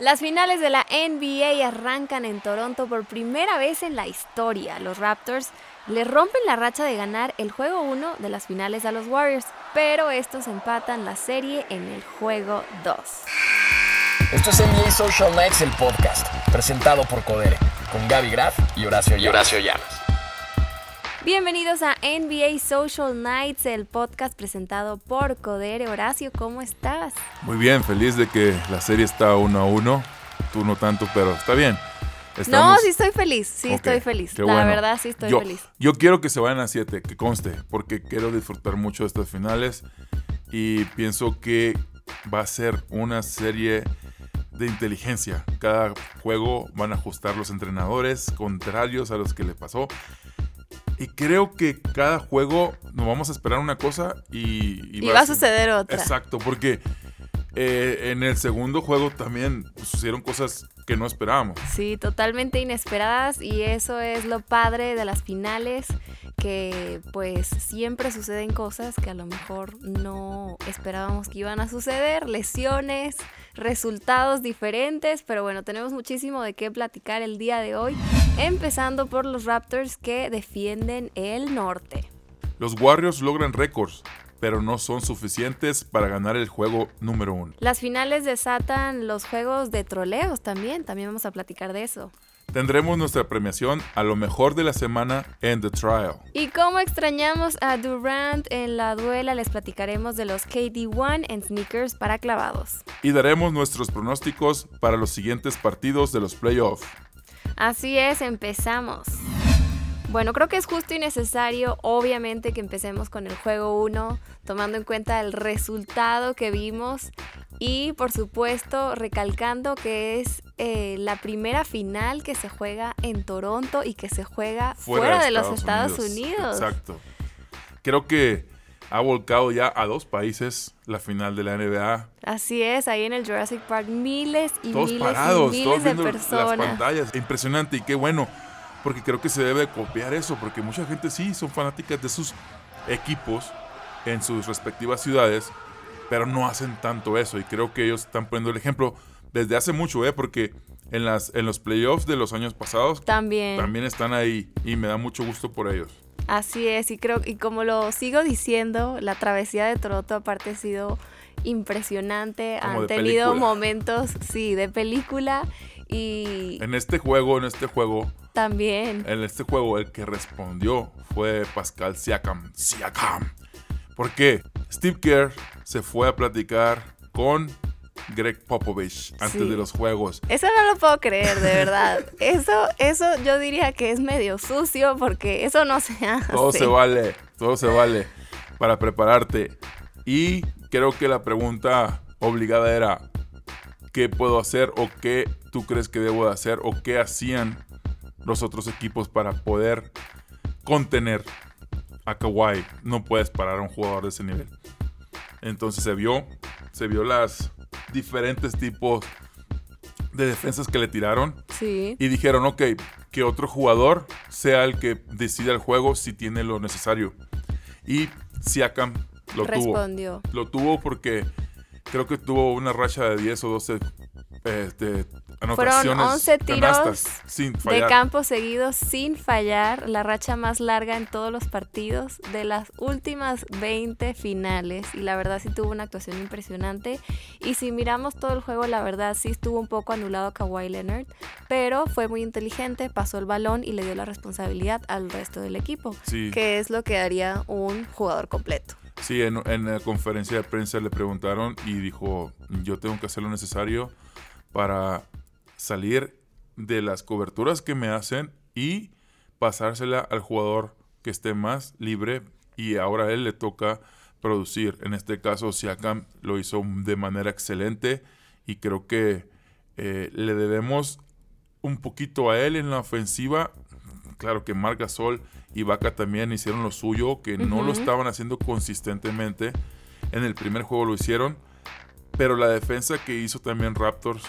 Las finales de la NBA arrancan en Toronto por primera vez en la historia. Los Raptors le rompen la racha de ganar el juego 1 de las finales a los Warriors, pero estos empatan la serie en el juego 2. Esto es NBA Social Nights, el podcast, presentado por Codere, con Gaby Graf y Horacio Llamas. Y Horacio Llamas. Bienvenidos a NBA Social Nights, el podcast presentado por Codere. Horacio, ¿cómo estás? Muy bien, feliz de que la serie está uno a uno. Tú no tanto, pero está bien. No, sí estoy feliz, sí estoy feliz. La bueno. verdad sí estoy yo, feliz. Yo quiero que se vayan a 7, que conste, porque quiero disfrutar mucho de estas finales y pienso que va a ser una serie de inteligencia. Cada juego van a ajustar los entrenadores contrarios a los que le pasó. Y creo que cada juego nos vamos a esperar una cosa y, Y va a suceder otra. Exacto, porque eh, en el segundo juego también sucedieron cosas que no esperábamos. Sí, totalmente inesperadas y eso es lo padre de las finales, que pues siempre suceden cosas que a lo mejor no esperábamos que iban a suceder, lesiones, resultados diferentes, pero bueno, tenemos muchísimo de qué platicar el día de hoy, empezando por los Raptors que defienden el norte. Los Warriors logran récords, pero no son suficientes para ganar el juego número uno. Las finales desatan los juegos de troleos también, también vamos a platicar de eso. Tendremos nuestra premiación a lo mejor de la semana en The Trial. Y como extrañamos a Durant en la duela, les platicaremos de los KD1 en sneakers para clavados. Y daremos nuestros pronósticos para los siguientes partidos de los playoffs. Así es, empezamos. Bueno, creo que es justo y necesario, obviamente, que empecemos con el juego 1, tomando en cuenta el resultado que vimos y, por supuesto, recalcando que es eh, la primera final que se juega en Toronto y que se juega fuera, de, los Estados Unidos. Exacto. Creo que ha volcado ya a dos países la final de la NBA. Así es, ahí en el Jurassic Park miles y Todos miles parados, y todos miles de viendo las personas. pantallas. Impresionante y qué bueno, porque creo que se debe copiar eso, porque mucha gente sí son fanáticas de sus equipos en sus respectivas ciudades, pero no hacen tanto eso y creo que ellos están poniendo el ejemplo desde hace mucho, ¿eh? porque en, las, en los playoffs de los años pasados También. también están ahí y me da mucho gusto por ellos. Así es, y creo, y como lo sigo diciendo, la travesía de Toronto aparte ha sido impresionante. Como Han tenido película. momentos, sí, de película. Y En este juego, en este juego, también. en este juego el que respondió fue Pascal Siakam. Siakam. ¿Por qué? Steve Kerr se fue a platicar con Greg Popovich antes Sí. de los juegos. Eso no lo puedo creer, de verdad. Eso, eso yo diría que es medio sucio porque eso no se hace. Todo se vale, todo se vale para prepararte. Y creo que la pregunta obligada era, ¿qué puedo hacer o qué tú crees que debo de hacer o qué hacían los otros equipos para poder contener a Kawhi? No puedes parar a un jugador de ese nivel. Entonces se vio, se vio las diferentes tipos de defensas que le tiraron Sí. y dijeron, ok, que otro jugador sea el que decida el juego si tiene lo necesario. Y Siakam lo Respondió. tuvo. Lo tuvo porque creo que tuvo una racha de 10 o 12 este, anotaciones. 11 tiros sin De campo seguido sin fallar, la racha más larga en todos los partidos de las últimas 20 finales. Y la verdad sí tuvo una actuación impresionante. Y si miramos todo el juego, la verdad sí estuvo un poco anulado Kawhi Leonard. Pero fue muy inteligente, pasó el balón y le dio la responsabilidad al resto del equipo. Sí. Que es lo que haría un jugador completo. Sí, en, en la conferencia de prensa le preguntaron y dijo, yo tengo que hacer lo necesario para salir de las coberturas que me hacen y pasársela al jugador que esté más libre y ahora a él le toca producir. En este caso, Siakam lo hizo de manera excelente y creo que eh, le debemos un poquito a él en la ofensiva. Claro que Marc Gasol y Vaca también hicieron lo suyo, que no lo estaban haciendo consistentemente. En el primer juego lo hicieron, pero la defensa que hizo también Raptors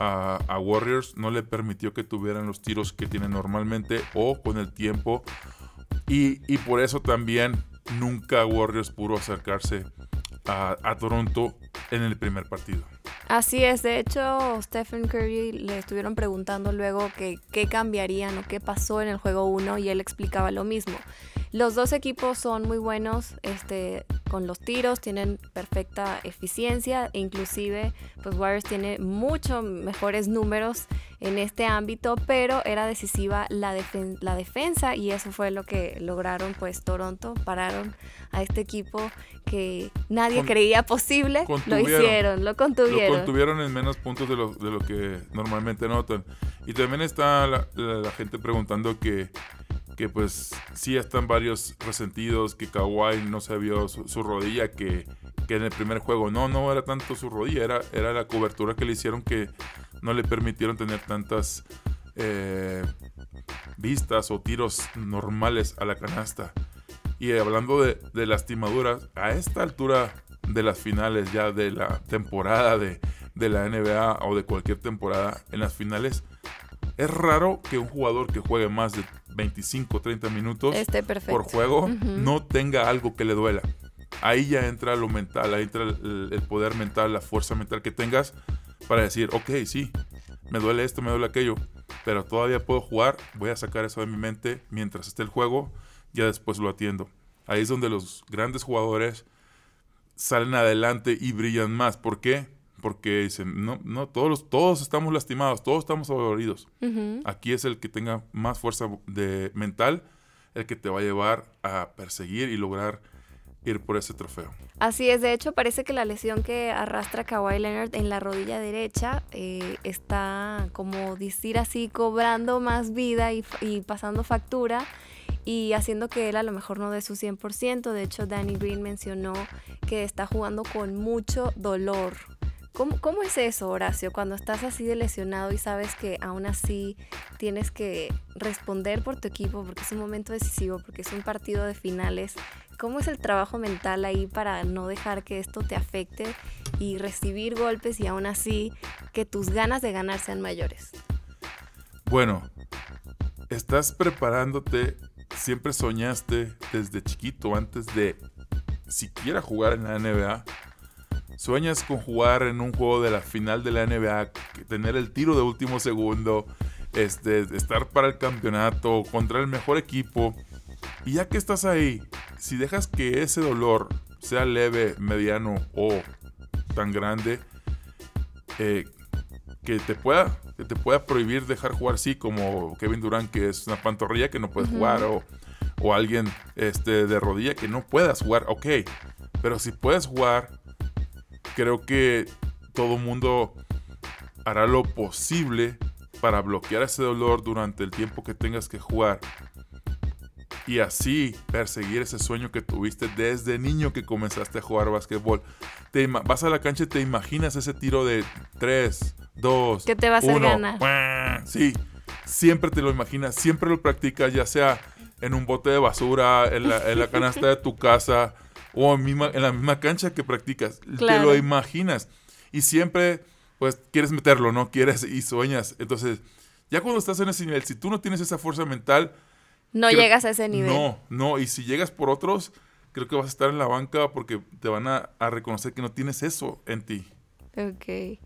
a, Warriors no le permitió que tuvieran los tiros que tienen normalmente o con el tiempo. Y, por eso también nunca Warriors pudo acercarse a, a Toronto en el primer partido. Así es, de hecho Stephen Curry le estuvieron preguntando luego que qué cambiarían o qué pasó en el juego 1 y él explicaba lo mismo. Los dos equipos son muy buenos este, con los tiros, tienen perfecta eficiencia e inclusive pues Warriors tiene mucho mejores números en este ámbito, pero era decisiva la, la defensa y eso fue lo que lograron pues Toronto, pararon a este equipo que nadie creía posible, lo hicieron, lo contuvieron. Lo contuvieron en menos puntos de lo, de lo que normalmente notan. Y también está la, la gente preguntando que que pues sí están varios resentidos, que Kawhi no se vio su, rodilla, que, en el primer juego no, no era tanto su rodilla, era, era la cobertura que le hicieron que no le permitieron tener tantas eh, vistas o tiros normales a la canasta. Y hablando de, de, lastimaduras, a esta altura de las finales ya de la temporada de, de la NBA o de cualquier temporada, en las finales es raro que un jugador que juegue más de 25, 30 minutos por juego, no tenga algo que le duela. Ahí ya entra lo mental, ahí entra el, poder mental, la fuerza mental que tengas para decir, ok, sí, me duele esto, me duele aquello, pero todavía puedo jugar, voy a sacar eso de mi mente mientras esté el juego, ya después lo atiendo. Ahí es donde los grandes jugadores salen adelante y brillan más. ¿Por qué? Porque dicen, no, no, todos, todos estamos lastimados, todos estamos doloridos. Aquí es el que tenga más fuerza de mental, el que te va a llevar a perseguir y lograr ir por ese trofeo. Así es, de hecho parece que la lesión que arrastra Kawhi Leonard en la rodilla derecha eh, está como decir así cobrando más vida y, y, pasando factura y haciendo que él a lo mejor no dé su 100%. De hecho Danny Green mencionó que está jugando con mucho dolor ¿Cómo, es eso, Horacio, cuando estás así de lesionado y sabes que aún así tienes que responder por tu equipo porque es un momento decisivo, porque es un partido de finales? ¿Cómo es el trabajo mental ahí para no dejar que esto te afecte y recibir golpes y aún así que tus ganas de ganar sean mayores? Bueno, estás preparándote, siempre soñaste desde chiquito, antes de siquiera jugar en la NBA Sueñas con jugar en un juego de la final de la NBA, tener el tiro de último segundo, este, estar para el campeonato, contra el mejor equipo. Y ya que estás ahí, si dejas que ese dolor sea leve, mediano o tan grande, eh, que te pueda que te pueda prohibir dejar jugar sí como Kevin Durant que es una pantorrilla que no puedes jugar o, o, alguien este de rodilla que no puedas jugar ok pero si puedes jugar creo que todo mundo hará lo posible para bloquear ese dolor durante el tiempo que tengas que jugar. Y así perseguir ese sueño que tuviste desde niño que comenzaste a jugar básquetbol. Te vas a la cancha y te imaginas ese tiro de 3, 2, Que te vas a ganar. Sí, siempre te lo imaginas, siempre lo practicas, ya sea en un bote de basura, en la, en la canasta de tu casa, o en, la misma cancha que practicas. Te lo imaginas. Y siempre, pues, quieres meterlo, ¿no? Quieres y sueñas. Entonces, ya cuando estás en ese nivel, si tú no tienes esa fuerza mental... No llegas a ese nivel. No, no. Y si llegas por otros, creo que vas a estar en la banca porque te van a, a reconocer que no tienes eso en ti. Ok.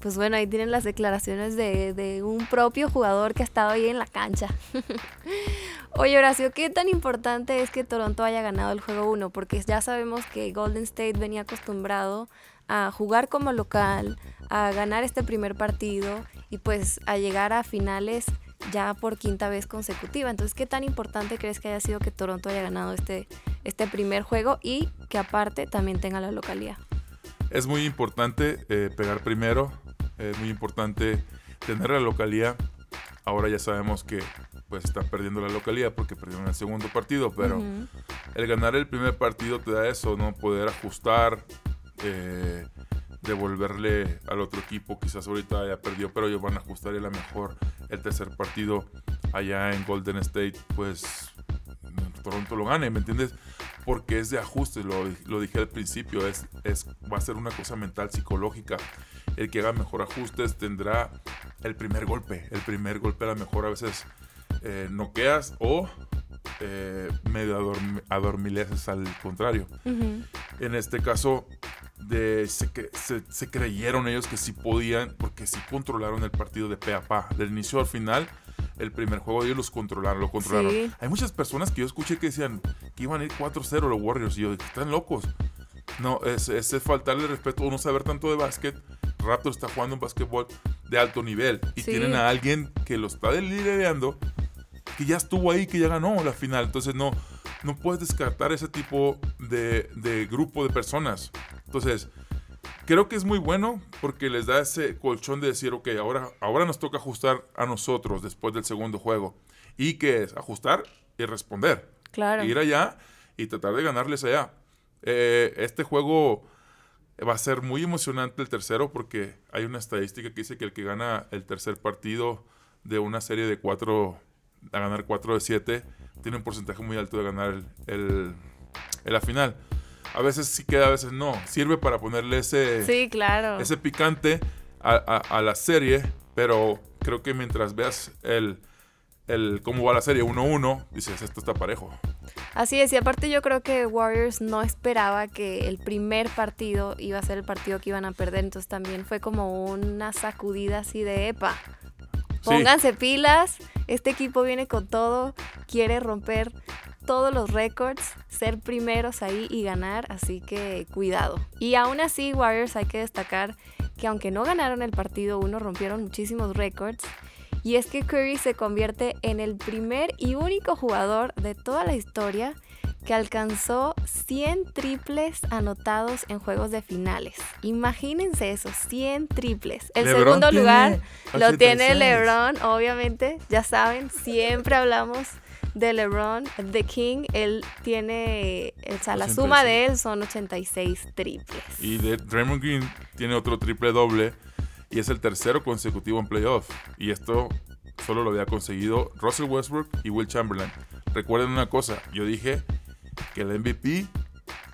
Pues bueno, ahí tienen las declaraciones de, de, un propio jugador que ha estado ahí en la cancha. Oye, Horacio, ¿qué tan importante es que Toronto haya ganado el juego 1? Porque ya sabemos que Golden State venía acostumbrado a jugar como local, a ganar este primer partido y pues a llegar a finales ya por quinta vez consecutiva. Entonces, ¿qué tan importante crees que haya sido que Toronto haya ganado este, este primer juego y que aparte también tenga la localidad? Es muy importante eh, pegar primero, es muy importante tener la localidad. Ahora ya sabemos que pues está perdiendo la localidad porque perdieron el segundo partido, pero el ganar el primer partido te da eso, ¿no? Poder ajustar, eh, devolverle al otro equipo, quizás ahorita ya perdió, pero ellos van a ajustar y a lo mejor el tercer partido allá en Golden State, pues Toronto lo gane, ¿me entiendes? Porque es de ajustes, lo, lo dije al principio, es, es, va a ser una cosa mental, psicológica. El que haga mejor ajustes tendrá el primer golpe. El primer golpe a lo mejor a veces eh, noqueas o eh, medio adormileces al contrario. En este caso, de se, se- se creyeron ellos que sí podían, porque sí controlaron el partido de pe a pa. Del inicio al final, el primer juego ellos los controlaron, lo controlaron. Sí. Hay muchas personas que yo escuché que decían que iban a ir 4-0 los Warriors y yo dije, están locos. No, es, es, es faltarle respeto o no saber tanto de básquet. Raptor está jugando un básquetbol de alto nivel y Sí. tienen a alguien que lo está liderando, que ya estuvo ahí, que ya ganó la final. Entonces no, no puedes descartar ese tipo de, de grupo de personas. Entonces, creo que es muy bueno porque les da ese colchón de decir, ok, ahora, ahora nos toca ajustar a nosotros después del segundo juego. ¿Y qué es? Ajustar y responder. Claro. Ir allá y tratar de ganarles allá. Eh, este juego va a ser muy emocionante el tercero porque hay una estadística que dice que el que gana el tercer partido de una serie de cuatro, a ganar 4 de 7, tiene un porcentaje muy alto de ganar el, la final. A veces sí queda, a veces no. Sirve para ponerle ese, Sí, claro. ese picante a, a- a la serie, pero creo que mientras veas el, el cómo va la serie 1-1, dices, esto está parejo. Así es, y aparte yo creo que Warriors no esperaba que el primer partido iba a ser el partido que iban a perder, entonces también fue como una sacudida así de epa. Sí. Pónganse pilas, este equipo viene con todo, quiere romper todos los récords, ser primeros ahí y ganar, así que cuidado. Y aún así Warriors hay que destacar que aunque no ganaron el partido uno, rompieron muchísimos récords. Y es que Curry se convierte en el primer y único jugador de toda la historia que alcanzó 100 triples anotados en juegos de finales. Imagínense eso, 100 triples. El LeBron segundo lugar lo tiene 86. LeBron, obviamente, ya saben, siempre hablamos de LeBron, The King, él tiene, o sea, la suma 86. de él son 86 triples. Y de Draymond Green tiene otro triple doble y es el tercero consecutivo en playoff. Y esto solo lo había conseguido Russell Westbrook y Will Chamberlain. Recuerden una cosa, yo dije que el MVP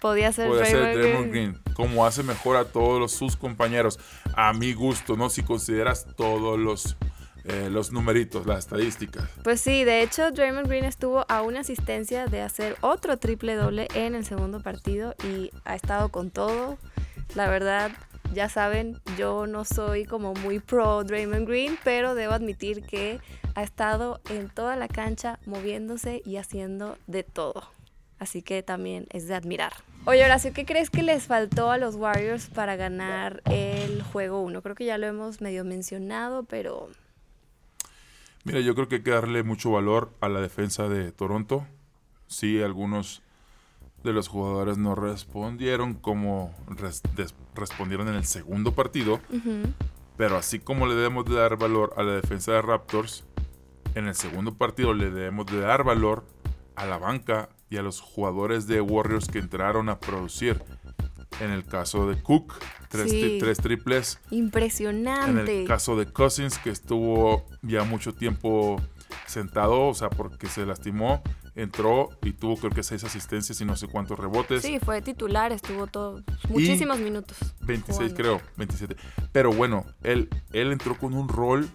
Podía ser ser Draymond Green. Green, como hace mejor a todos los- sus compañeros. A mi gusto, ¿no? Si consideras todos los, eh, los numeritos, las estadísticas. Pues sí, de hecho Draymond Green estuvo a una asistencia de hacer otro triple doble en el segundo partido y ha estado con todo. La verdad, ya saben, yo no soy como muy pro Draymond Green, pero debo admitir que ha estado en toda la cancha moviéndose y haciendo de todo. Así que también es de admirar. Oye, Horacio, ¿qué crees que les faltó a los Warriors para ganar el juego 1? Creo que ya lo hemos medio mencionado, pero Mira, yo creo que hay que darle mucho valor a la defensa de Toronto. Sí, algunos de los jugadores no respondieron como res- respondieron en el segundo partido, ujú, pero así como le debemos de dar valor a la defensa de Raptors, en el segundo partido le debemos de dar valor a la banca y a los jugadores de Warriors que entraron a producir. En el caso de Cook, tres, Sí. tri- tres triples. En impresionante. el caso de Cousins, que estuvo ya mucho tiempo sentado, o sea, porque se lastimó, entró y tuvo creo que seis asistencias y no sé cuántos rebotes. Sí, fue titular, estuvo todo, muchísimos minutos. 26 jugando. creo, 27. Pero bueno, él, él entró con un rol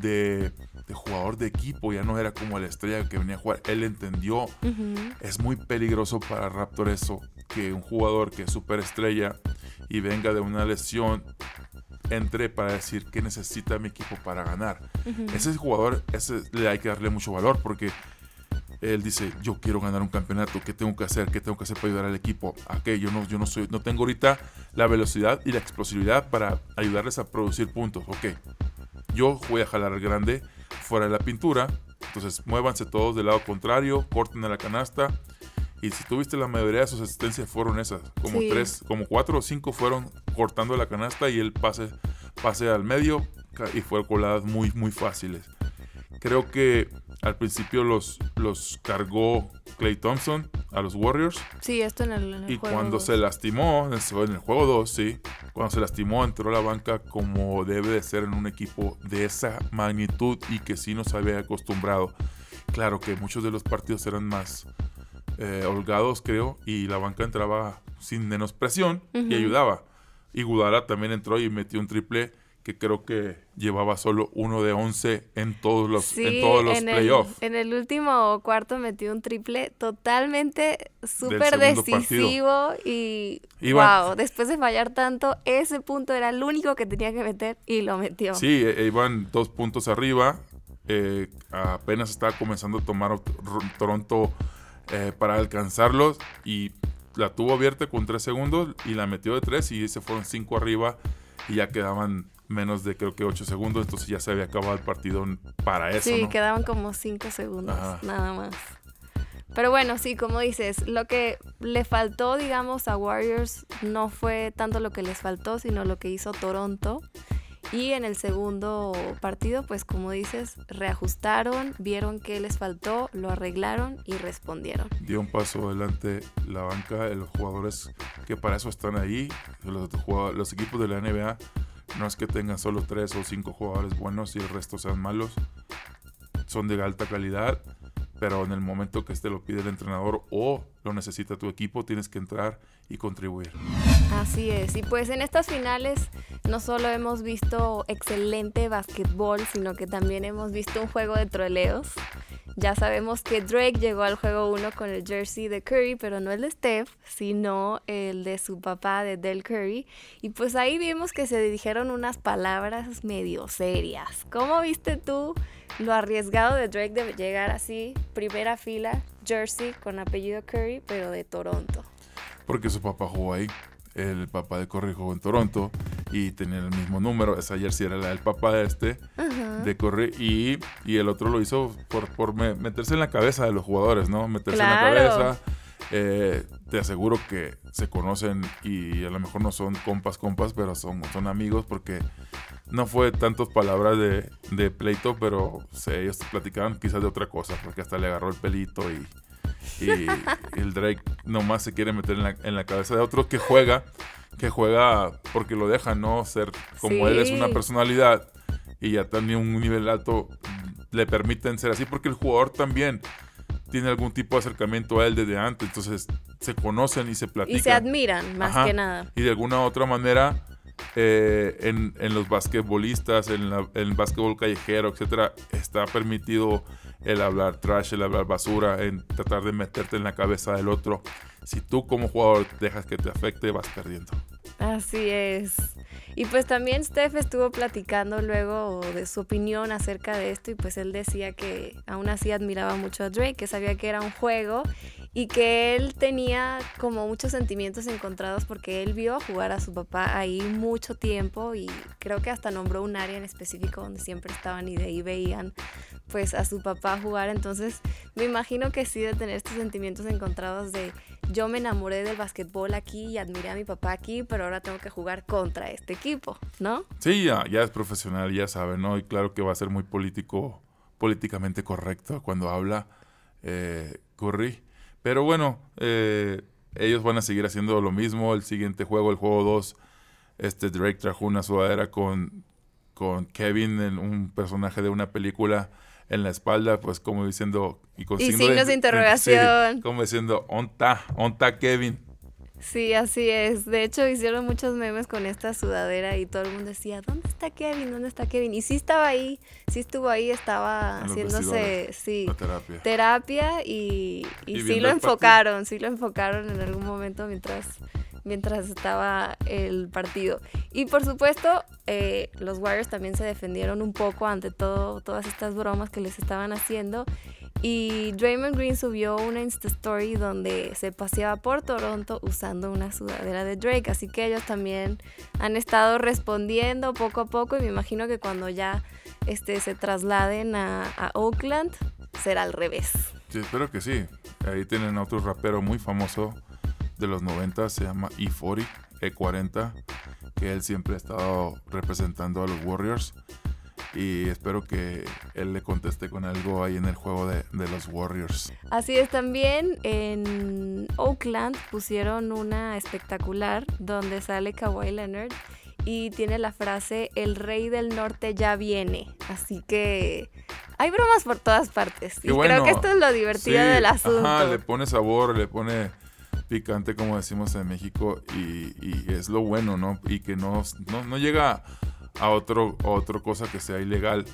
de, de jugador de equipo, ya no era como la estrella que venía a jugar. Él entendió, es muy peligroso para Raptor eso, que un jugador que es superestrella y venga de una lesión entre para decir que necesita mi equipo para ganar. Ese jugador, ese le hay que darle mucho valor porque él dice, yo quiero ganar un campeonato, ¿qué tengo que hacer? ¿Qué tengo que hacer para ayudar al equipo? ¿A qué? Yo no, yo no soy, no tengo ahorita la velocidad y la explosividad para ayudarles a producir puntos. Ok, yo voy a jalar al grande fuera de la pintura, entonces muévanse todos del lado contrario, corten a la canasta. Y si tuviste la mayoría de sus asistencias fueron esas, como Sí. tres, como cuatro o cinco fueron cortando la canasta y el pase, pase al medio y fue coladas muy, muy fáciles. Creo que al principio los, los cargó Clay Thompson a los Warriors Sí, esto en el, en el y juego cuando dos. se lastimó, en el, juego 2, sí, cuando se lastimó entró a la banca como debe de ser en un equipo de esa magnitud y que sí nos había acostumbrado. Claro que muchos de los partidos eran más eh, holgados, creo, y la banca entraba sin menos presión y Ujú. ayudaba. Y Gudala también entró y metió un triple que creo que llevaba solo uno de 11 en todos los, Sí, en todos los playoffs. en el último cuarto metió un triple totalmente súper decisivo y Iban- wow, después de fallar tanto, ese punto era el único que tenía que meter y lo metió. Sí, eh, iban dos puntos arriba. eh, apenas estaba comenzando a tomar Toronto eh, para alcanzarlos y la tuvo abierta con tres segundos y la metió de tres y se fueron cinco arriba y ya quedaban menos de creo que ocho segundos, entonces ya se había acabado el partido para eso. Sí, ¿no? quedaban como cinco segundos, Ajá. nada más. Pero bueno, sí, como dices, lo que le faltó, digamos, a Warriors no fue tanto lo que les faltó, sino lo que hizo Toronto. Y en el segundo partido, pues como dices, reajustaron, vieron qué les faltó, lo arreglaron y respondieron. dio un paso adelante la banca, los jugadores que para eso están ahí, los, los equipos de la NBA, no es que tengan solo tres o cinco jugadores buenos y el resto sean malos, son de alta calidad, pero en el momento que este lo pide el entrenador o lo necesita tu equipo, tienes que entrar y contribuir. Así es, y pues en estas finales no solo hemos visto excelente básquetbol, sino que también hemos visto un juego de troleos. Ya sabemos que Drake llegó al juego 1 con el jersey de Curry, pero no el de Steph, sino el de su papá, de Del Curry. Y pues ahí vimos que se dijeron unas palabras medio serias. ¿Cómo viste tú lo arriesgado de Drake de llegar así, primera fila, jersey con apellido Curry, pero de Toronto? Porque su papá jugó ahí. El papá de Curry jugó en Toronto y tenía el mismo número. Esa jersey era la del papá de este, de Curry. Y, y el otro lo hizo por, por me- meterse en la cabeza de los jugadores, ¿no? Meterse en la cabeza. Eh, te aseguro que se conocen y a lo mejor no son compas, compas, pero son, son amigos porque no fue tantas palabras de, de pleito, pero se- ellos platicaban quizás de otra cosa, porque hasta le agarró el pelito y, y el Drake nomás se quiere meter en la, en la cabeza de otro que juega, que juega porque lo deja, ¿no? Ser como él es una personalidad y ya también un nivel alto le permiten ser así, porque el jugador también tiene algún tipo de acercamiento a él desde antes, entonces se conocen y se platican. Y se admiran, más Ajá. que nada. Y de alguna u otra manera, eh, en, en los basquetbolistas, en, la- en el básquetbol callejero, etcétera, está permitido el hablar trash, el hablar basura, en tratar de meterte en la cabeza del otro. Si tú como jugador dejas que te afecte, vas perdiendo. Así es. Y pues también Steph estuvo platicando luego de su opinión acerca de esto y pues él decía que aún así admiraba mucho a Drake, que sabía que era un juego y que él tenía como muchos sentimientos encontrados porque él vio jugar a su papá ahí mucho tiempo y creo que hasta nombró un área en específico donde siempre estaban y de ahí veían pues a su papá jugar. Entonces me imagino que sí de tener estos sentimientos encontrados de yo me enamoré del básquetbol aquí y admiré a mi papá aquí, pero ahora tengo que jugar contra este equipo, ¿no? Sí, ya, ya es profesional, ya sabe, ¿no? Y claro que va a ser muy político, políticamente correcto cuando habla eh, Curry. Pero bueno, eh, ellos van a seguir haciendo lo mismo. El siguiente juego, el juego 2, este Drake trajo una sudadera con, con Kevin, en un personaje de una película en la espalda, pues como diciendo... Y, con Y signo signos de interrogación. sí, como diciendo, onta, onta Kevin. Sí, así es. De hecho, hicieron muchos memes con esta sudadera y todo el mundo decía, ¿dónde está Kevin? ¿Dónde está Kevin? Y sí estaba ahí, sí estuvo ahí, estaba haciéndose, sí, terapia. terapia y, y, Y sí lo enfocaron, sí lo enfocaron en algún momento mientras, mientras estaba el partido. Y por supuesto, eh, los Warriors también se defendieron un poco ante todo, todas estas bromas que les estaban haciendo. Y Draymond Green subió una Insta Story donde se paseaba por Toronto usando una sudadera de Drake. Así que ellos también han estado respondiendo poco a poco. Y me imagino que cuando ya este, se trasladen a, Oakland, será al revés. Sí, espero que sí. Ahí tienen a otro rapero muy famoso de los 90, se llama E40, E40, que él siempre ha estado representando a los Warriors. Y espero que él le conteste con algo ahí en el juego de, de los Warriors. Así es, también en Oakland pusieron una espectacular donde sale Kawhi Leonard y tiene la frase El rey del norte ya viene. Así que hay bromas por todas partes. Y bueno. creo que esto es lo divertido Sí, del asunto. Ajá, le pone sabor, le pone picante, como decimos en México, y, es lo bueno, ¿no? Y que no, no, llega a otro, otra cosa que sea ilegal.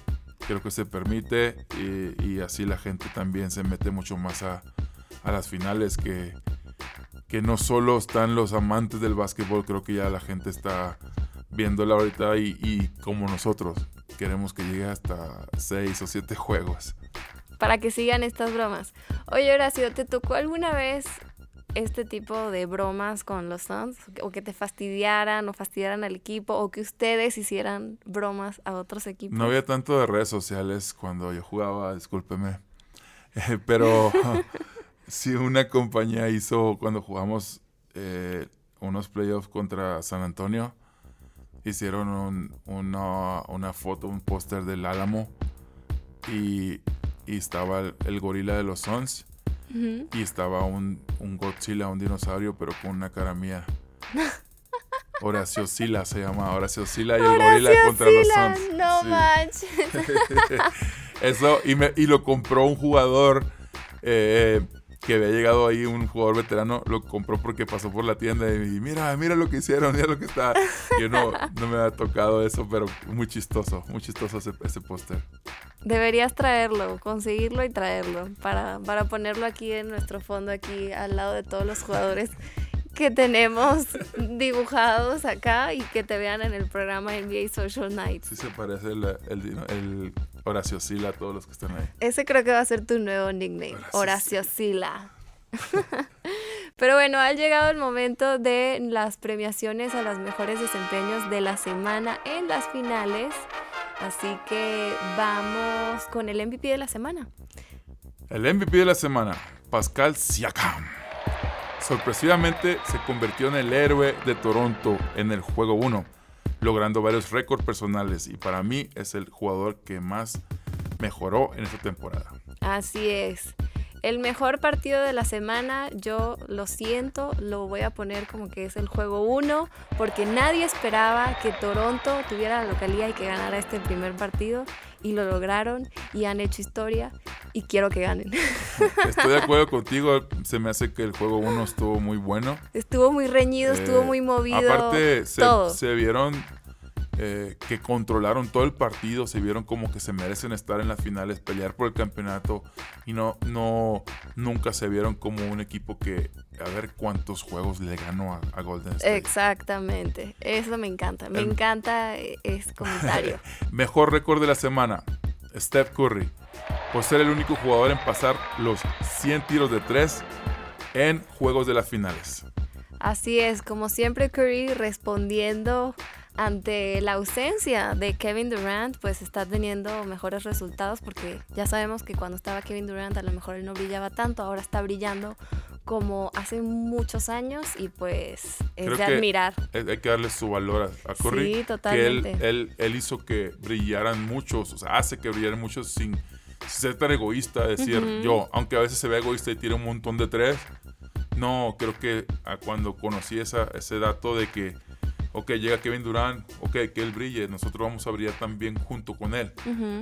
Creo que se permite y, y así la gente también se mete mucho más a, a las finales que, que no solo están los amantes del básquetbol, creo que ya la gente está viéndola ahorita y, y como nosotros queremos que llegue hasta 6 o 7 juegos. Para que sigan estas bromas. Oye, Horacio, ¿te tocó alguna vez este tipo de bromas con los Suns? O que te fastidiaran o fastidiaran al equipo o que ustedes hicieran bromas a otros equipos. No había tanto de redes sociales cuando yo jugaba, discúlpeme. Eh, pero sí, una compañía hizo cuando jugamos eh, unos playoffs contra San Antonio. Hicieron un- una, una foto, un póster del Álamo. Y, y estaba el, el gorila de los Suns. Ujú. Y estaba un, un Godzilla, un dinosaurio, pero con una cara mía. Horacio Sila se llama Horacio Sila y el gorila contra los Suns. No Sí. manches. Eso, y, me- y lo compró un jugador eh, que había llegado ahí, un jugador veterano, lo compró porque pasó por la tienda y mira, mira lo que hicieron, mira lo que está. Yo no, no me había tocado eso, pero muy chistoso, muy chistoso ese, ese póster. Deberías traerlo, conseguirlo y traerlo para, para ponerlo aquí en nuestro fondo, aquí al lado de todos los jugadores que tenemos dibujados acá y que te vean en el programa NBA Social Nights. Sí se parece el, el, el Horacio Sila a todos los que están ahí. Ese creo que va a ser tu nuevo nickname, Horacio Horacio Sila. Pero bueno, ha llegado el momento de las premiaciones a los mejores desempeños de la semana en las finales. Así que vamos con el MVP de la semana. El MVP de la semana, Pascal Siakam. Sorpresivamente se convirtió en el héroe de Toronto en el juego 1, logrando varios récords personales y para mí es el jugador que más mejoró en esta temporada. Así es. El mejor partido de la semana, yo lo siento, lo voy a poner como que es el juego 1, porque nadie esperaba que Toronto tuviera la localía y que ganara este primer partido, y lo lograron y han hecho historia, y quiero que ganen. Estoy de acuerdo contigo, se me hace que el juego 1 estuvo muy bueno. estuvo muy reñido, estuvo Eh, muy movido. Aparte, se, todo. se vieron eh, que controlaron todo el partido, se vieron como que se merecen estar en las finales, pelear por el campeonato y no, no, nunca se vieron como un equipo que a ver cuántos juegos le ganó a, a Golden State. Exactamente, eso me encanta, me El- encanta ese comentario. Mejor récord de la semana, Steph Curry, por ser el único jugador en pasar los 100 tiros de 3 en juegos de las finales. Así es, como siempre Curry respondiendo ante la ausencia de Kevin Durant, pues está teniendo mejores resultados porque ya sabemos que cuando estaba Kevin Durant a lo mejor él no brillaba tanto, ahora está brillando como hace muchos años y pues es Creo de que admirar. Hay que darle su valor a, a Curry. Sí, Que totalmente. él, él, él hizo que brillaran muchos, o sea, hace que brillaran muchos sin, sin ser tan egoísta. Decir, yo, aunque a veces se ve egoísta y tira un montón de tres, no, creo que a cuando conocí esa, ese dato de que, ok, llega Kevin Durant, ok, que él brille, nosotros vamos a brillar también junto con él.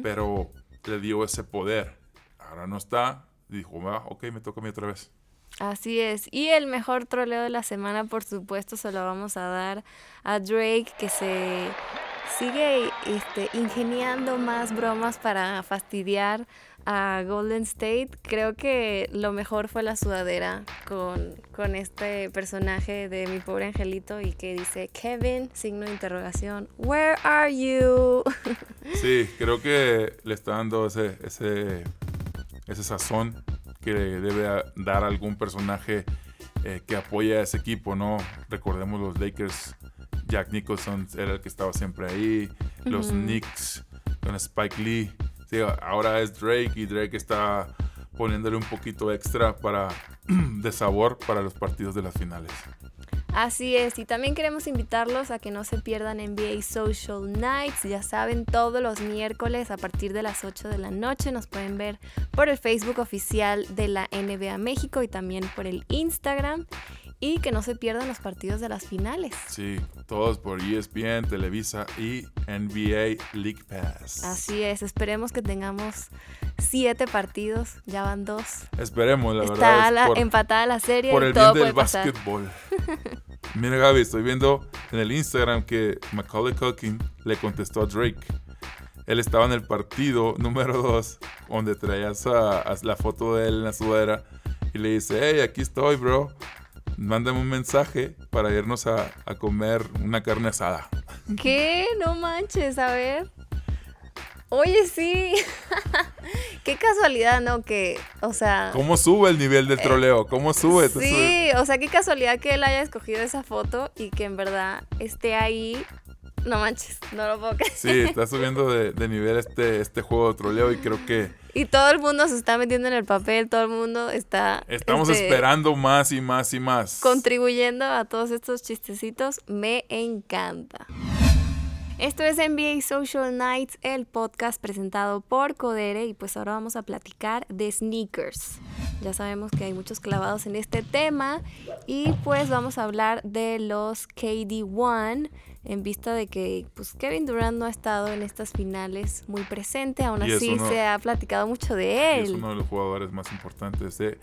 Pero le dio ese poder. Ahora no está. Dijo, va, ok, me toca a mí otra vez. Así es. Y el mejor troleo de la semana, por supuesto, se lo vamos a dar a Drake, que se sigue este, ingeniando más bromas para fastidiar a Golden State. Creo que lo mejor fue la sudadera con, con este personaje de mi pobre angelito y que dice Kevin, signo de interrogación, where are you? Sí, creo que le está dando ese, ese, ese sazón que debe dar algún personaje eh, que apoya a ese equipo, ¿no? Recordemos los Lakers, Jack Nicholson era el que estaba siempre ahí, los Ujú. Knicks con Spike Lee, Sí, ahora es Drake y Drake está poniéndole un poquito extra para de sabor para los partidos de las finales. Así es, y también queremos invitarlos a que no se pierdan NBA Social Nights. Ya saben, todos los miércoles a partir de las 8 de la noche nos pueden ver por el Facebook oficial de la NBA México y también por el Instagram. Y que no se pierdan los partidos de las finales. Sí, todos por ESPN, Televisa y NBA League Pass. Así es, esperemos que tengamos siete partidos, ya van dos. Esperemos, la Está verdad. es la- por, empatada la serie por el todo bien del básquetbol. Mira, Gaby, estoy viendo en el Instagram que Macaulay Culkin le contestó a Drake. Él estaba en el partido número 2, donde traías la foto de él en la sudadera. Y le dice, hey, aquí estoy, bro. Mándame un mensaje para irnos a, a comer una carne asada. ¿Qué? No manches, a ver. Oye, sí. Qué casualidad, ¿no? Que, o sea... ¿Cómo sube el nivel del troleo? ¿Cómo sube? Sí, o sea, qué casualidad que él haya escogido esa foto y que en verdad esté ahí. No manches, no lo puedo creer. Sí, está subiendo de, nivel este, este juego de troleo y creo que... Y todo el mundo se está metiendo en el papel, todo el mundo está... Estamos este, esperando más y más y más. Contribuyendo a todos estos chistecitos. Me encanta. Esto es NBA Social Nights, el podcast presentado por Codere y pues ahora vamos a platicar de sneakers. Ya sabemos que hay muchos clavados en este tema y pues vamos a hablar de los KD1 en vista de que pues Kevin Durant no ha estado en estas finales muy presente, aún así se ha platicado mucho de él. Es uno de los jugadores más importantes de,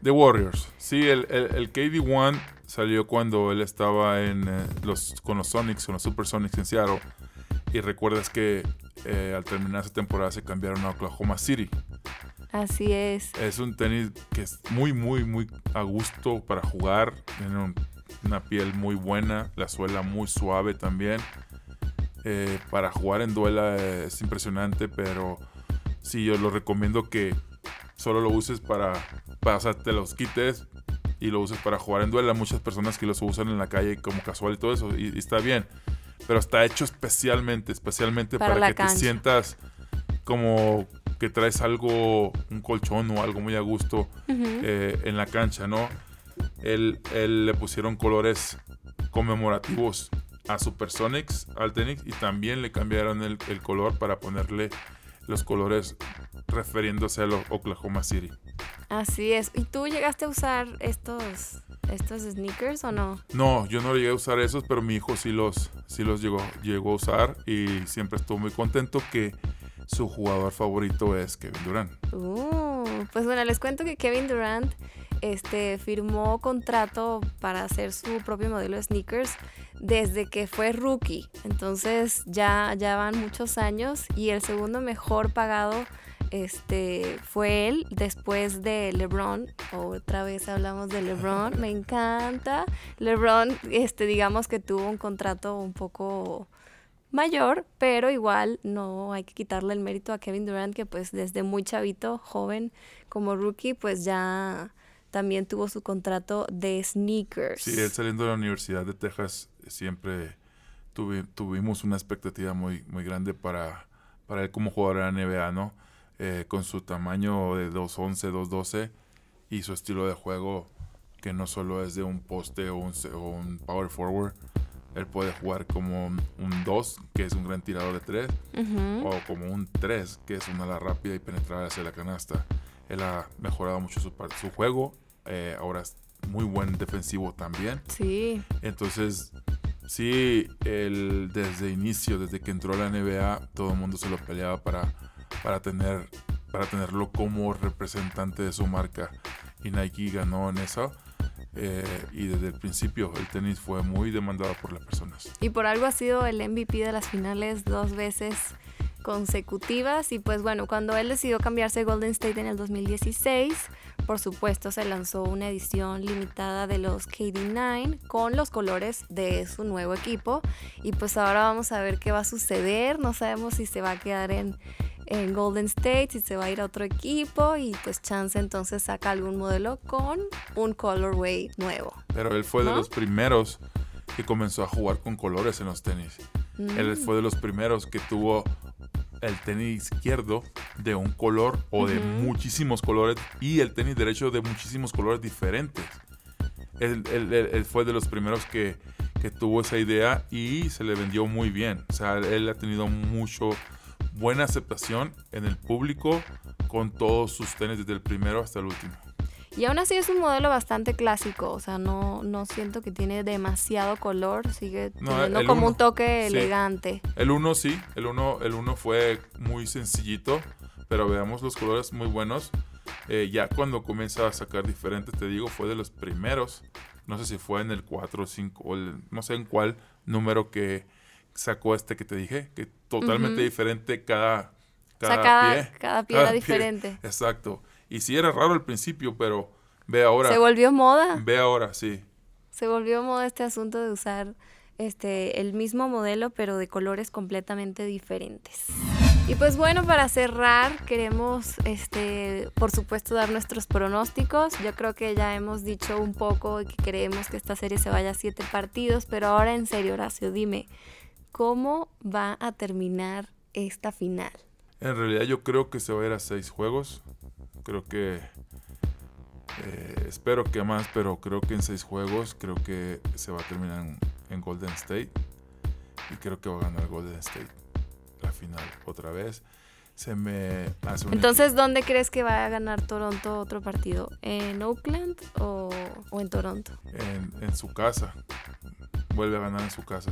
de Warriors. Sí, el, el, el KD1 salió cuando él estaba en, eh, los, con los Sonics, con los Super Sonics en Seattle. Y recuerdas que eh, al terminar esa temporada se cambiaron a Oklahoma City. Así es. Es un tenis que es muy, muy, muy a gusto para jugar. Tiene una piel muy buena, la suela muy suave también. Eh, para jugar en duela es impresionante, pero sí, yo lo recomiendo que solo lo uses para, para o sea, te los quites y lo uses para jugar en duelo. Hay muchas personas que los usan en la calle como casual y todo eso, y, está bien. Pero está hecho especialmente, especialmente para, que te sientas como que traes algo, un colchón o algo muy a gusto eh, en la cancha, ¿no? Él, él, le pusieron colores conmemorativos a Supersonics, al tenis, y también le cambiaron el, el color para ponerle los colores refiriéndose a los Oklahoma City. Así es. ¿Y tú llegaste a usar estos, estos sneakers o no? No, yo no llegué a usar esos, pero mi hijo sí los, sí los llegó, llegó a usar y siempre estuvo muy contento que su jugador favorito es Kevin Durant. Uh, pues bueno, les cuento que Kevin Durant este, firmó contrato para hacer su propio modelo de sneakers desde que fue rookie. Entonces ya, ya van muchos años y el segundo mejor pagado este, fue él después de LeBron. Otra vez hablamos de LeBron, me encanta. LeBron, este, digamos que tuvo un contrato un poco mayor, pero igual no hay que quitarle el mérito a Kevin Durant, que pues desde muy chavito, joven como rookie, pues ya también tuvo su contrato de sneakers. Sí, él saliendo de la Universidad de Texas siempre tuvimos una expectativa muy, muy grande para, para él como jugador de la NBA, ¿no? Eh, con su tamaño de 2'11, 2'12 y su estilo de juego que no solo es de un poste o un, power forward, él puede jugar como un 2, que es un gran tirador de 3, o como un 3, que es una ala rápida y penetrar hacia la canasta. Él ha mejorado mucho su, su juego, eh, ahora es muy buen defensivo también. Sí. Entonces, sí, él desde inicio, desde que entró a la NBA, todo el mundo se lo peleaba para para, tener, para tenerlo como representante de su marca. Y Nike ganó en eso. Eh, y desde el principio el tenis fue muy demandado por las personas. Y por algo ha sido el MVP de las finales dos veces consecutivas y pues bueno, cuando él decidió cambiarse a Golden State en el 2016, por supuesto se lanzó una edición limitada de los KD9 con los colores de su nuevo equipo y pues ahora vamos a ver qué va a suceder, no sabemos si se va a quedar en en Golden State, si se va a ir a otro equipo y pues Chance entonces saca algún modelo con un colorway nuevo. Pero él fue de los primeros que comenzó a jugar con colores en los tenis. Él mm. fue de los primeros que tuvo el tenis izquierdo de un color o de muchísimos colores y el tenis derecho de muchísimos colores diferentes. Él, él, fue de los primeros que, que, tuvo esa idea y se le vendió muy bien. O sea, él ha tenido mucho, buena aceptación en el público con todos sus tenis desde el primero hasta el último. Y aún así es un modelo bastante clásico, o sea, no, no siento que tiene demasiado color, sigue teniendo como un toque elegante. El uno sí, el uno, el uno fue muy sencillito, pero veamos los colores muy buenos. Eh, ya cuando comienza a sacar diferentes, te digo, fue de los primeros. No sé si fue en el 4 o 5, o el- no sé en cuál número que sacó este que te dije, que totalmente diferente cada, O cada sea, cada, pie. cada pie cada era pie. diferente. Exacto. Y sí era raro al principio, pero ve ahora. Se volvió moda. Ve ahora, sí. Se volvió moda este asunto de usar este el mismo modelo pero de colores completamente diferentes. Y pues bueno, para cerrar queremos este por supuesto dar nuestros pronósticos. Yo creo que ya hemos dicho un poco que queremos que esta serie se vaya a siete partidos, pero ahora en serio, Horacio, dime, ¿cómo va a terminar esta final? En realidad yo creo que se va a ir a seis juegos. Creo que... eh, espero que más, pero creo que en seis juegos creo que se va a terminar en, en Golden State. Y creo que va a ganar Golden State la final otra vez. Se me hace un Entonces, ¿dónde crees que va a ganar Toronto otro partido? ¿En Oakland o, o en Toronto? en, en su casa. Vuelve a ganar en su casa.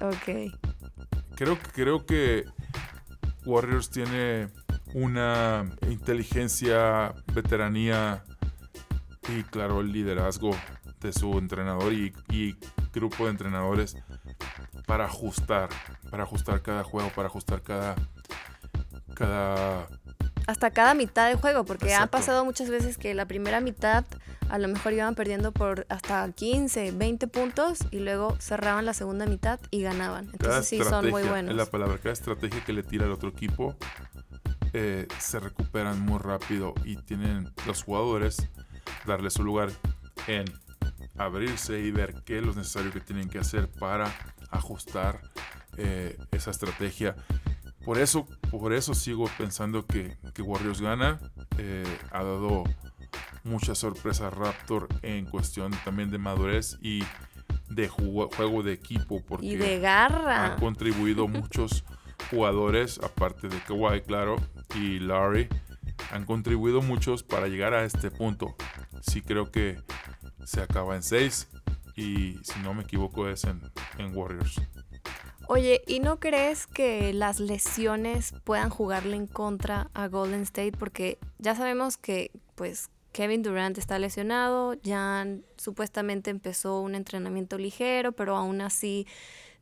Ok. Creo, que- creo que Warriors tiene una inteligencia, veteranía y claro, el liderazgo de su entrenador y, y grupo de entrenadores para ajustar, para ajustar cada juego, para ajustar cada, cada hasta cada mitad del juego, porque ha pasado muchas veces que la primera mitad a lo mejor iban perdiendo por hasta 15, 20 puntos y luego cerraban la segunda mitad y ganaban. cada Entonces sí son muy buenos. es la palabra, cada estrategia que le tira al otro equipo eh, se recuperan muy rápido y tienen los jugadores darle su lugar en abrirse y ver qué es lo necesario que tienen que hacer para ajustar eh, esa estrategia. Por eso, por eso sigo pensando que, que Warriors gana. Eh, ha dado mucha sorpresa Raptor en cuestión también de madurez y de jugo- juego de equipo. Porque y de garra. han contribuido muchos jugadores, aparte de Kawhi, claro, y Larry, han contribuido muchos para llegar a este punto. Sí creo que se acaba en 6 y si no me equivoco es en, en Warriors. Oye, ¿y no crees que las lesiones puedan jugarle en contra a Golden State? Porque ya sabemos que, pues, Kevin Durant está lesionado, Jan supuestamente empezó un entrenamiento ligero, pero aún así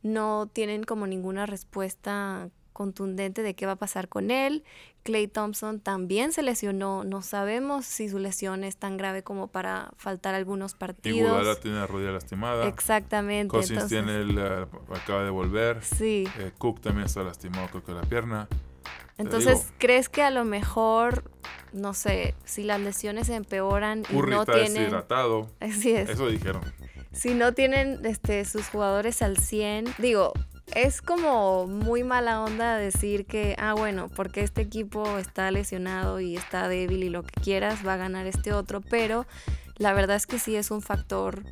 no tienen como ninguna respuesta contundente de qué va a pasar con él. Clay Thompson también se lesionó, no sabemos si su lesión es tan grave como para faltar algunos Y partidos. Iguodala tiene la rodilla lastimada. Exactamente. Cousins entonces- tiene el, eh, acaba de volver. Sí. Eh, Cook también está lastimado, creo que la pierna. Entonces. ¿crees que a lo mejor, no sé, si las lesiones se empeoran y Curry no está tienen... deshidratado. Así es. Eso dijeron. Si no tienen este, sus jugadores al 100, digo, es como muy mala onda decir que, ah, bueno, porque este equipo está lesionado y está débil y lo que quieras, va a ganar este otro, pero la verdad es que sí es un factor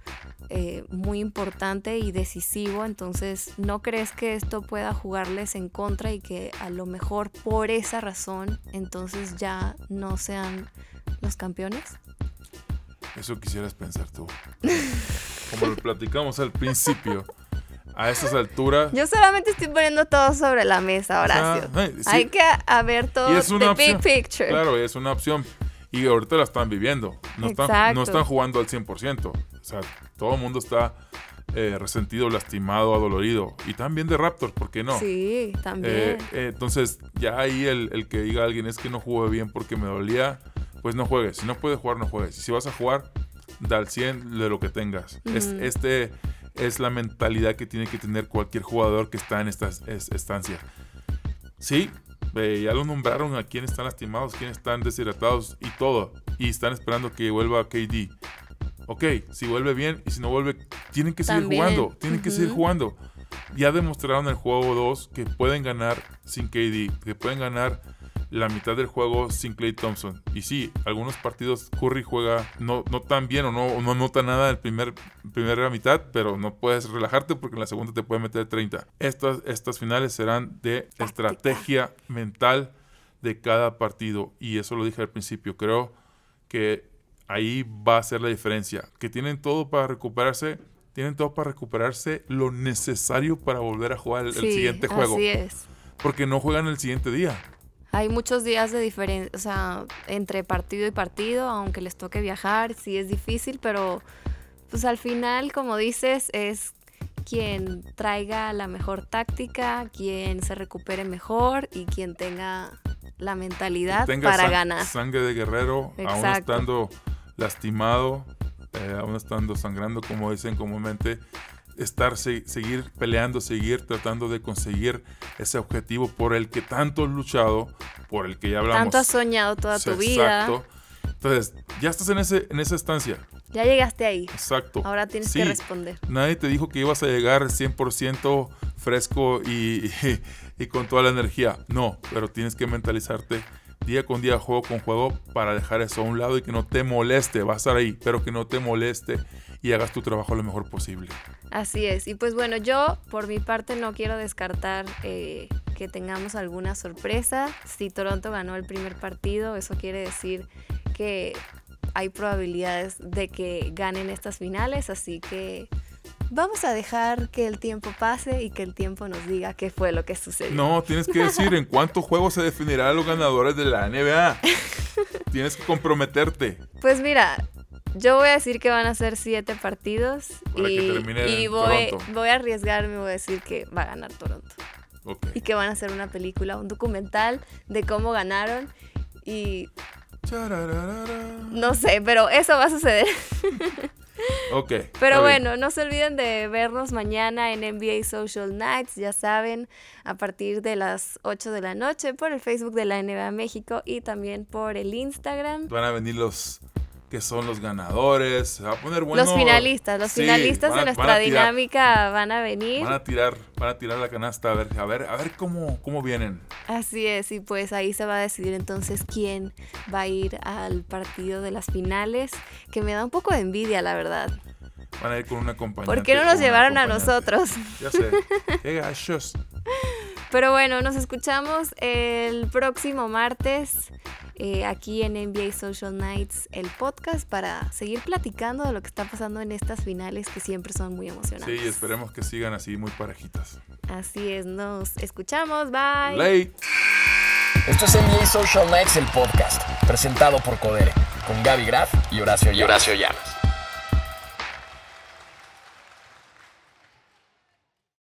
eh, muy importante y decisivo, entonces, ¿no crees que esto pueda jugarles en contra y que a lo mejor por esa razón, entonces ya no sean los campeones? Eso quisieras pensar tú. Como lo platicamos al principio, a estas alturas. Yo solamente estoy poniendo todo sobre la mesa, Horacio. Sí. Hay que a ver todo es the big picture. Claro, es una opción. Y ahorita la están viviendo. No están, no están jugando al 100%. O sea, todo el mundo está eh, resentido, lastimado, adolorido. Y también de Raptor, ¿por qué no? Sí, también. Eh, eh, entonces, ya ahí el, el que diga a alguien es que no jugué bien porque me dolía, pues no juegues. Si no puedes jugar, no juegues. Y si vas a jugar, da al 100 de lo que tengas. Es- este es la mentalidad que tiene que tener cualquier jugador que está en esta es- estancia. Sí, eh, ya lo nombraron a quiénes están lastimados, quiénes están deshidratados y todo. Y están esperando que vuelva KD. Ok, si vuelve bien y si no vuelve, tienen que seguir jugando. Tienen que seguir jugando. Ya demostraron en el juego 2 que pueden ganar sin KD, que pueden ganar la mitad del juego sin Clay Thompson. Y sí, algunos partidos Curry juega no, no tan bien o no, no nota nada en la primer, primera mitad, pero no puedes relajarte porque en la segunda te puede meter 30. Estas, estas finales serán de estrategia mental de cada partido. Y eso lo dije al principio. Creo que ahí va a ser la diferencia. Que tienen todo para recuperarse. Tienen todo para recuperarse lo necesario para volver a jugar el, el siguiente juego. Así es. Porque no juegan el siguiente día. Hay muchos días de diferencia, o sea, entre partido y partido, aunque les toque viajar, sí es difícil, pero pues al final, como dices, es quien traiga la mejor táctica, quien se recupere mejor y quien tenga la mentalidad Tenga para sang- ganar. Sangre de guerrero, aún estando lastimado, eh, aún estando sangrando, como dicen comúnmente, estar, se- seguir peleando, seguir tratando de conseguir ese objetivo por el que tanto has luchado, por el que ya hablamos. Tanto has soñado toda tu vida. Exacto. Entonces, ya estás en, ese, en esa estancia. Ya llegaste ahí. Exacto. Ahora tienes Sí, que responder. Nadie te dijo que ibas a llegar 100% fresco y, y, y con toda la energía. No, pero tienes que mentalizarte día con día, juego con juego, para dejar eso a un lado y que no te moleste. Va a estar ahí, pero que no te moleste y hagas tu trabajo lo mejor posible. Así es. Y pues bueno, yo por mi parte no quiero descartar eh, que tengamos alguna sorpresa. Si Toronto ganó el primer partido, eso quiere decir que hay probabilidades de que ganen estas finales. Así que vamos a dejar que el tiempo pase y que el tiempo nos diga qué fue lo que sucedió. No, tienes que decir en cuántos juegos se definirán los ganadores de la NBA. tienes que comprometerte. Pues mira, yo voy a decir que van a ser siete partidos Para y, y voy, a arriesgarme, voy a decir que va a ganar Toronto. Ok. y que van a hacer una película, un documental de cómo ganaron y no sé, pero eso va a suceder. Ok. Pero bueno, no se olviden de vernos mañana en NBA Social Nights, ya saben, a partir de las 8 de la noche por el Facebook de la NBA México y también por el Instagram. Van a venir los que son los ganadores. Se va a poner bueno. los finalistas, los Sí, finalistas a- de nuestra tirar- dinámica van a venir. Van a tirar, van a tirar la canasta a ver, a ver, a ver cómo, cómo vienen. Así es, y pues ahí se va a decidir entonces quién va a ir al partido de las finales, que me da un poco de envidia, la verdad. Van a ir con una compañía. ¿Por qué no nos llevaron a nosotros? Ya sé. Qué gachos. Pero bueno, nos escuchamos el próximo martes eh, aquí en NBA Social Nights, el podcast, para seguir platicando de lo que está pasando en estas finales que siempre son muy emocionantes. Sí, esperemos que sigan así muy parejitas. Así es, nos escuchamos, bye. Late. Esto es NBA Social Nights, el podcast, presentado por Codere, con Gaby Graf y Horacio Llamas.